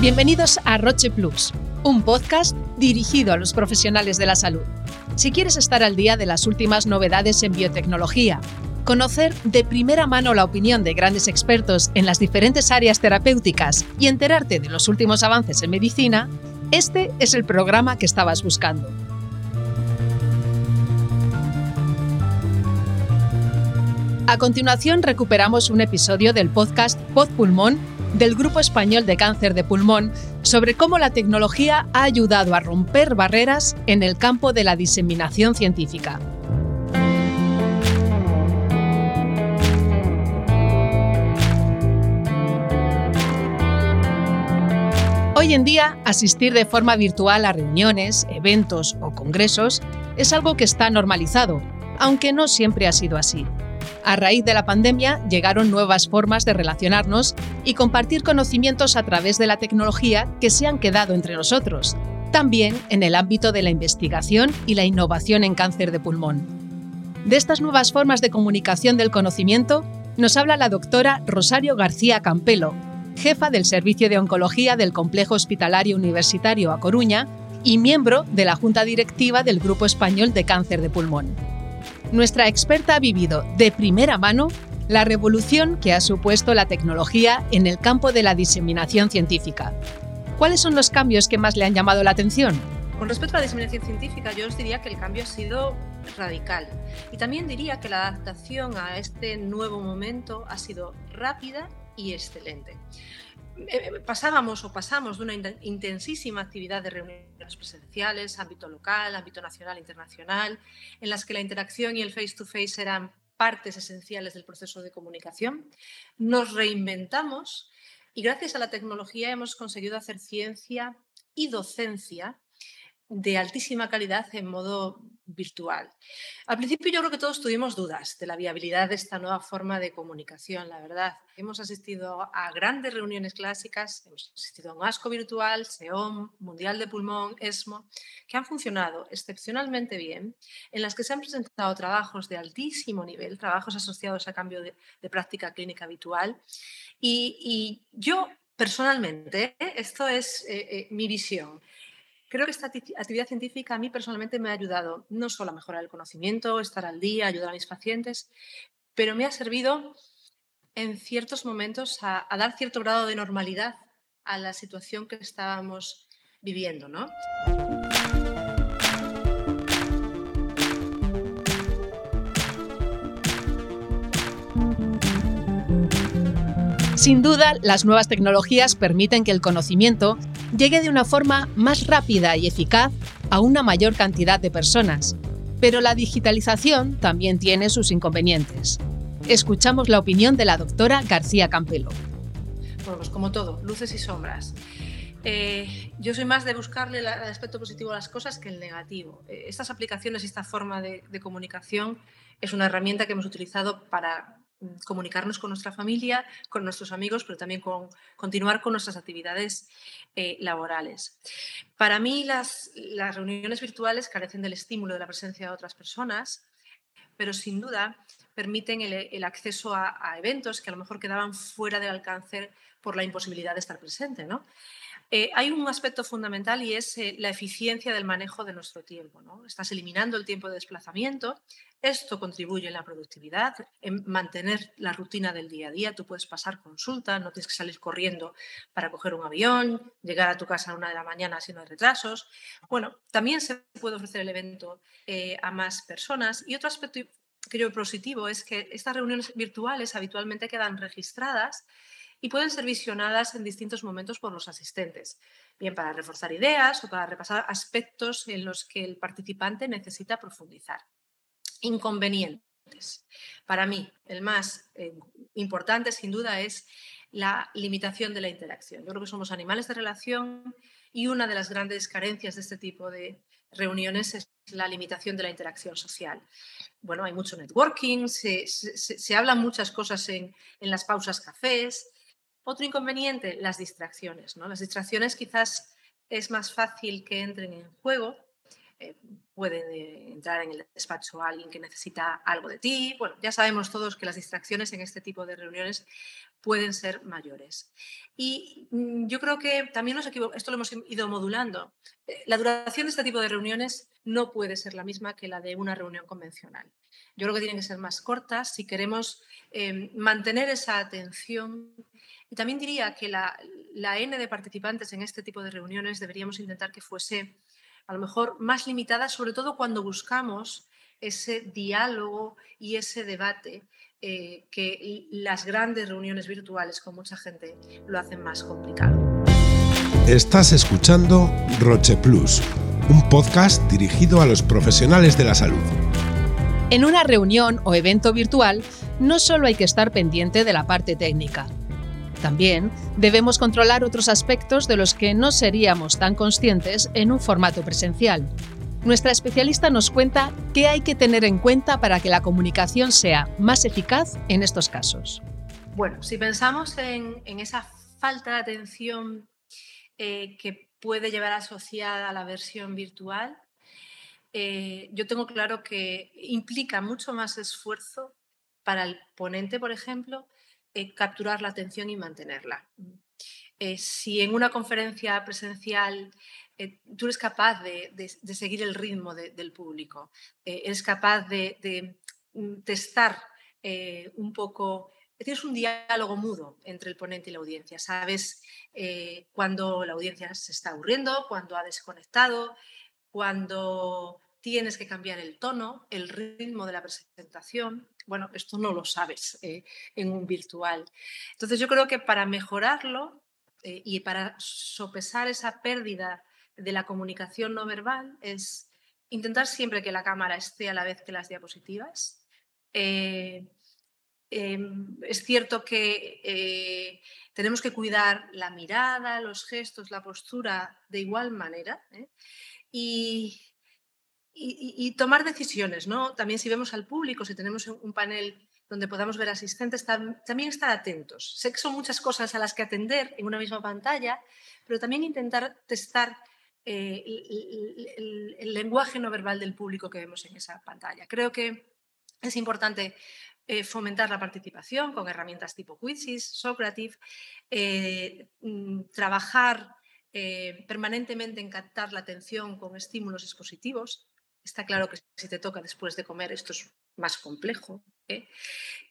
Bienvenidos a Roche Plus, un podcast dirigido a los profesionales de la salud. Si quieres estar al día de las últimas novedades en biotecnología, conocer de primera mano la opinión de grandes expertos en las diferentes áreas terapéuticas y enterarte de los últimos avances en medicina, este es el programa que estabas buscando. A continuación recuperamos un episodio del podcast Pod Pulmón del Grupo Español de Cáncer de Pulmón sobre cómo la tecnología ha ayudado a romper barreras en el campo de la diseminación científica. Hoy en día, asistir de forma virtual a reuniones, eventos o congresos es algo que está normalizado, aunque no siempre ha sido así. A raíz de la pandemia llegaron nuevas formas de relacionarnos y compartir conocimientos a través de la tecnología que se han quedado entre nosotros, también en el ámbito de la investigación y la innovación en cáncer de pulmón. De estas nuevas formas de comunicación del conocimiento nos habla la doctora Rosario García Campelo, jefa del Servicio de Oncología del Complejo Hospitalario Universitario A Coruña y miembro de la Junta Directiva del Grupo Español de Cáncer de Pulmón. Nuestra experta ha vivido de primera mano la revolución que ha supuesto la tecnología en el campo de la diseminación científica. ¿Cuáles son los cambios que más le han llamado la atención? Con respecto a la diseminación científica, yo os diría que el cambio ha sido radical. Y también diría que la adaptación a este nuevo momento ha sido rápida y excelente. Eh, eh, pasábamos o pasamos de una intensísima actividad de reuniones presenciales, ámbito local, ámbito nacional, internacional, en las que la interacción y el face-to-face eran partes esenciales del proceso de comunicación. Nos reinventamos y gracias a la tecnología hemos conseguido hacer ciencia y docencia de altísima calidad en modo virtual. Al principio yo creo que todos tuvimos dudas de la viabilidad de esta nueva forma de comunicación, la verdad. Hemos asistido a grandes reuniones clásicas, hemos asistido a un ASCO virtual, SEOM, Mundial de Pulmón, ESMO, que han funcionado excepcionalmente bien, en las que se han presentado trabajos de altísimo nivel, trabajos asociados a cambio de, práctica clínica habitual. Y, yo personalmente, esto es eh, eh, mi visión, Creo que esta actividad científica a mí personalmente me ha ayudado no solo a mejorar el conocimiento, estar al día, ayudar a mis pacientes, pero me ha servido en ciertos momentos a, dar cierto grado de normalidad a la situación que estábamos viviendo. ¿no? Sin duda, las nuevas tecnologías permiten que el conocimiento llegue de una forma más rápida y eficaz a una mayor cantidad de personas. Pero la digitalización también tiene sus inconvenientes. Escuchamos la opinión de la doctora García Campelo. Bueno, pues como todo, luces y sombras. Eh, yo soy más de buscarle el aspecto positivo a las cosas que el negativo. Eh, estas aplicaciones y esta forma de comunicación es una herramienta que hemos utilizado para comunicarnos con nuestra familia, con nuestros amigos, pero también con continuar con nuestras actividades eh, laborales. Para mí las, las reuniones virtuales carecen del estímulo de la presencia de otras personas, pero sin duda permiten el, acceso a, eventos que a lo mejor quedaban fuera del alcance por la imposibilidad de estar presente. ¿no? Eh, hay un aspecto fundamental y es eh, la eficiencia del manejo de nuestro tiempo. ¿no? Estás eliminando el tiempo de desplazamiento esto contribuye en la productividad, en mantener la rutina del día a día. Tú puedes pasar consulta, no tienes que salir corriendo para coger un avión, llegar a tu casa a una de la mañana si no hay retrasos. Bueno, también se puede ofrecer el evento eh, a más personas. Y otro aspecto que positivo es que estas reuniones virtuales habitualmente quedan registradas y pueden ser visionadas en distintos momentos por los asistentes, bien para reforzar ideas o para repasar aspectos en los que el participante necesita profundizar inconvenientes. Para mí, el más eh, importante, sin duda, es la limitación de la interacción. Yo creo que somos animales de relación y una de las grandes carencias de este tipo de reuniones es la limitación de la interacción social. Bueno, hay mucho networking, se, se, hablan muchas cosas en, en, las pausas cafés. Otro inconveniente, las distracciones. ¿no? Las distracciones quizás es más fácil que entren en juego eh, puede eh, entrar en el despacho alguien que necesita algo de ti. Bueno, ya sabemos todos que las distracciones en este tipo de reuniones pueden ser mayores. Y mm, yo creo que también nos esto lo hemos ido modulando. Eh, la duración de este tipo de reuniones no puede ser la misma que la de una reunión convencional. Yo creo que tienen que ser más cortas si queremos em, mantener esa atención. Y también diría que la, la N de participantes en este tipo de reuniones deberíamos intentar que fuese a lo mejor más limitada, sobre todo cuando buscamos ese diálogo y ese debate eh, que las grandes reuniones virtuales con mucha gente lo hacen más complicado. Estás escuchando Roche Plus, un podcast dirigido a los profesionales de la salud. En una reunión o evento virtual no solo hay que estar pendiente de la parte técnica. También debemos controlar otros aspectos de los que no seríamos tan conscientes en un formato presencial. Nuestra especialista nos cuenta qué hay que tener en cuenta para que la comunicación sea más eficaz en estos casos. Bueno, si pensamos en, esa falta de atención eh, que puede llevar asociada a la versión virtual, eh, yo tengo claro que implica mucho más esfuerzo para el ponente, por ejemplo, eh, capturar la atención y mantenerla. Eh, si en una conferencia presencial eh, tú eres capaz de, seguir el ritmo del público, eres capaz de, mm, testar un poco, tienes un diálogo mudo entre el ponente y la audiencia, sabes cuando la audiencia se está aburriendo, cuando ha desconectado, cuando tienes que cambiar el tono, el ritmo de la presentación. Bueno, esto no lo sabes eh, en un virtual. Entonces yo creo que para mejorarlo eh, y para sopesar esa pérdida de la comunicación no verbal es intentar siempre que la cámara esté a la vez que las diapositivas. Eh, em, es cierto que tenemos que cuidar la mirada, los gestos, la postura de igual manera. Y, y, tomar decisiones, ¿no? También si vemos al público, si tenemos un panel donde podamos ver asistentes, también estar atentos. Sé que son muchas cosas a las que atender en una misma pantalla, pero también intentar testar eh, el, lenguaje no verbal del público que vemos en esa pantalla. Creo que es importante eh, fomentar la participación con herramientas tipo Quizzes, Socrative, eh, mm, trabajar permanentemente en captar la atención con estímulos expositivos, Está claro que si te toca después de comer esto es más complejo. ¿eh?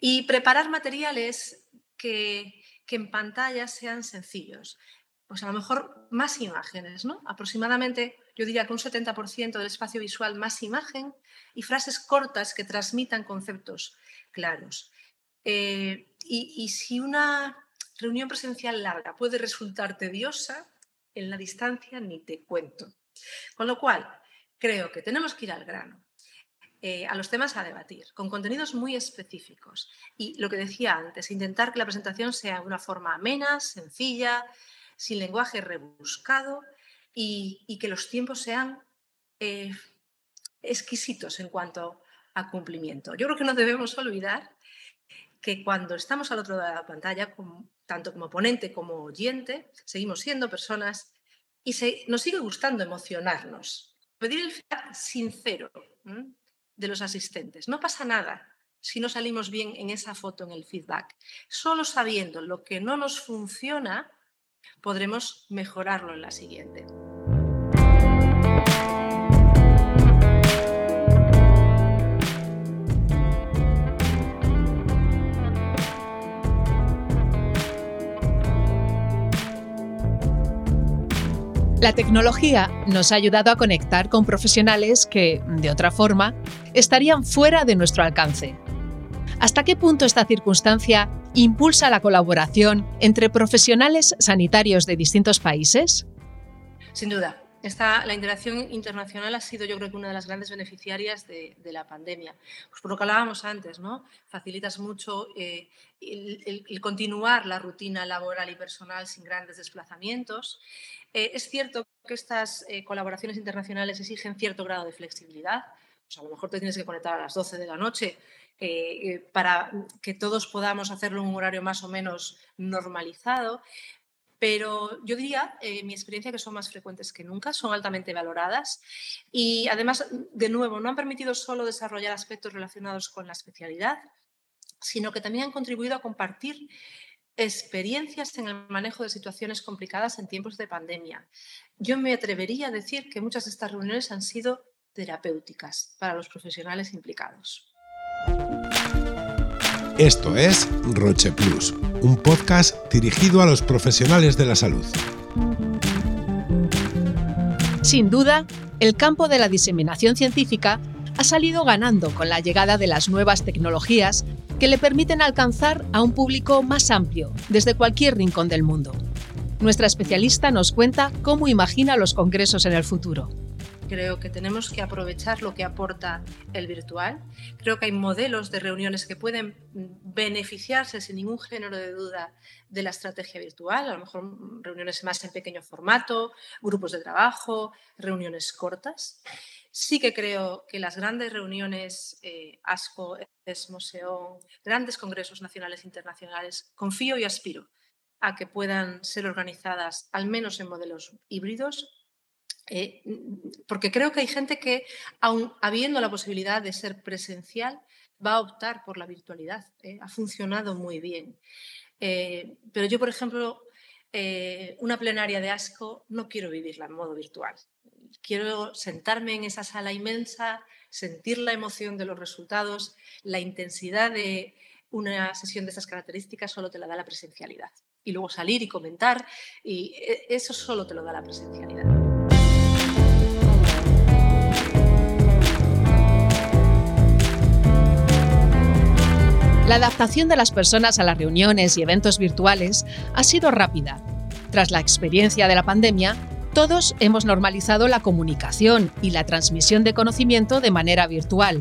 Y preparar materiales que, en pantalla sean sencillos. Pues a lo mejor más imágenes, ¿no? Aproximadamente, yo diría que un 70% del espacio visual más imagen y frases cortas que transmitan conceptos claros. Eh, y si una reunión presencial larga puede resultar tediosa, en la distancia ni te cuento. Con lo cual, creo que tenemos que ir al grano, eh, a los temas a debatir, con contenidos muy específicos. Y lo que decía antes, intentar que la presentación sea de una forma amena, sencilla, sin lenguaje rebuscado y, que los tiempos sean eh, exquisitos en cuanto a cumplimiento. Yo creo que no debemos olvidar que cuando estamos al otro lado de la pantalla, tanto como ponente como oyente, seguimos siendo personas y nos sigue gustando emocionarnos pedir el feedback sincero de los asistentes. No pasa nada si no salimos bien en esa foto, en el feedback. Solo sabiendo lo que no nos funciona, podremos mejorarlo en la siguiente. La tecnología nos ha ayudado a conectar con profesionales que, de otra forma, estarían fuera de nuestro alcance. ¿Hasta qué punto esta circunstancia impulsa la colaboración entre profesionales sanitarios de distintos países? Sin duda. Esta, la integración internacional ha sido, yo creo que, una de las grandes beneficiarias de, la pandemia. Pues por lo que hablábamos antes, ¿no? Facilitas mucho eh, el, continuar la rutina laboral y personal sin grandes desplazamientos. Eh, es cierto que estas eh, colaboraciones internacionales exigen cierto grado de flexibilidad. A lo mejor te tienes que conectar a las 12 de la noche eh, para que todos podamos hacerlo en un horario más o menos normalizado. Pero yo diría, mi experiencia, que son más frecuentes que nunca, son altamente valoradas y además, de nuevo, no han permitido solo desarrollar aspectos relacionados con la especialidad, sino que también han contribuido a compartir experiencias en el manejo de situaciones complicadas en tiempos de pandemia. Yo me atrevería a decir que muchas de estas reuniones han sido terapéuticas para los profesionales implicados. Esto es Roche Plus, un podcast dirigido a los profesionales de la salud. Sin duda, el campo de la diseminación científica ha salido ganando con la llegada de las nuevas tecnologías que le permiten alcanzar a un público más amplio desde cualquier rincón del mundo. Nuestra especialista nos cuenta cómo imagina los congresos en el futuro. Creo que tenemos que aprovechar lo que aporta el virtual. Creo que hay modelos de reuniones que pueden beneficiarse sin ningún género de duda de la estrategia virtual, a lo mejor reuniones más en pequeño formato, grupos de trabajo, reuniones cortas. Sí que creo que las grandes reuniones, eh, ASCO, ESMOSEON, grandes congresos nacionales e internacionales, confío y aspiro a que puedan ser organizadas al menos en modelos híbridos, eh, porque creo que hay gente que, aun habiendo la posibilidad de ser presencial, va a optar por la virtualidad. Eh, ha funcionado muy bien. pero yo, por ejemplo, una plenaria de ASCO no quiero vivirla en modo virtual quiero sentarme en esa sala inmensa, sentir la emoción de los resultados, la intensidad de una sesión de esas características solo te la da la presencialidad. Y luego salir y comentar, y eso solo te lo da la presencialidad. La adaptación de las personas a las reuniones y eventos virtuales ha sido rápida. Tras la experiencia de la pandemia, todos hemos normalizado la comunicación y la transmisión de conocimiento de manera virtual.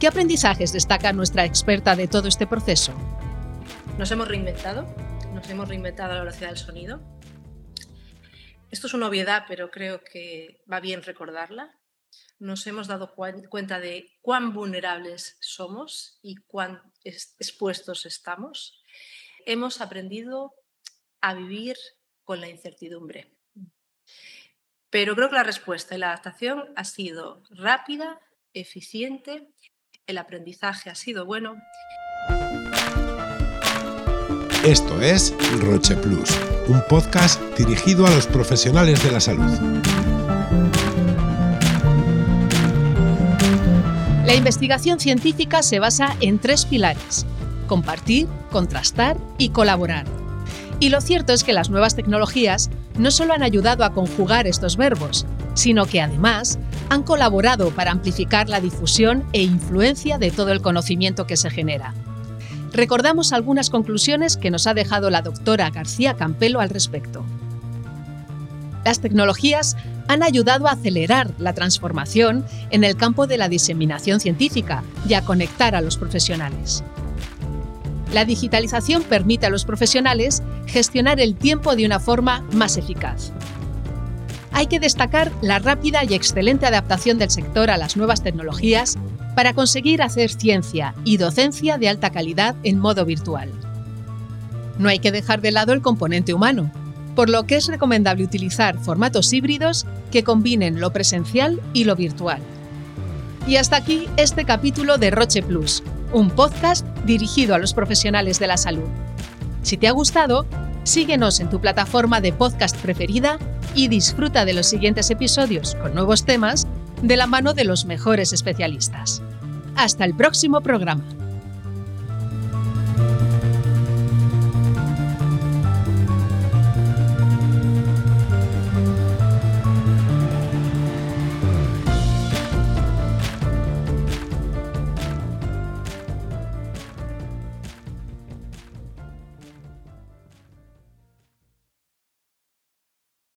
¿Qué aprendizajes destaca nuestra experta de todo este proceso? Nos hemos reinventado, nos hemos reinventado a la velocidad del sonido. Esto es una obviedad, pero creo que va bien recordarla. Nos hemos dado cuenta de cuán vulnerables somos y cuán expuestos estamos. Hemos aprendido a vivir con la incertidumbre. Pero creo que la respuesta y la adaptación ha sido rápida, eficiente, el aprendizaje ha sido bueno. Esto es Roche Plus, un podcast dirigido a los profesionales de la salud. Investigación científica se basa en tres pilares, compartir, contrastar y colaborar. Y lo cierto es que las nuevas tecnologías no solo han ayudado a conjugar estos verbos, sino que además han colaborado para amplificar la difusión e influencia de todo el conocimiento que se genera. Recordamos algunas conclusiones que nos ha dejado la doctora García Campelo al respecto. Las tecnologías han ayudado a acelerar la transformación en el campo de la diseminación científica y a conectar a los profesionales. La digitalización permite a los profesionales gestionar el tiempo de una forma más eficaz. Hay que destacar la rápida y excelente adaptación del sector a las nuevas tecnologías para conseguir hacer ciencia y docencia de alta calidad en modo virtual. No hay que dejar de lado el componente humano, por lo que es recomendable utilizar formatos híbridos que combinen lo presencial y lo virtual. Y hasta aquí este capítulo de Roche Plus, un podcast dirigido a los profesionales de la salud. Si te ha gustado, síguenos en tu plataforma de podcast preferida y disfruta de los siguientes episodios con nuevos temas de la mano de los mejores especialistas. Hasta el próximo programa.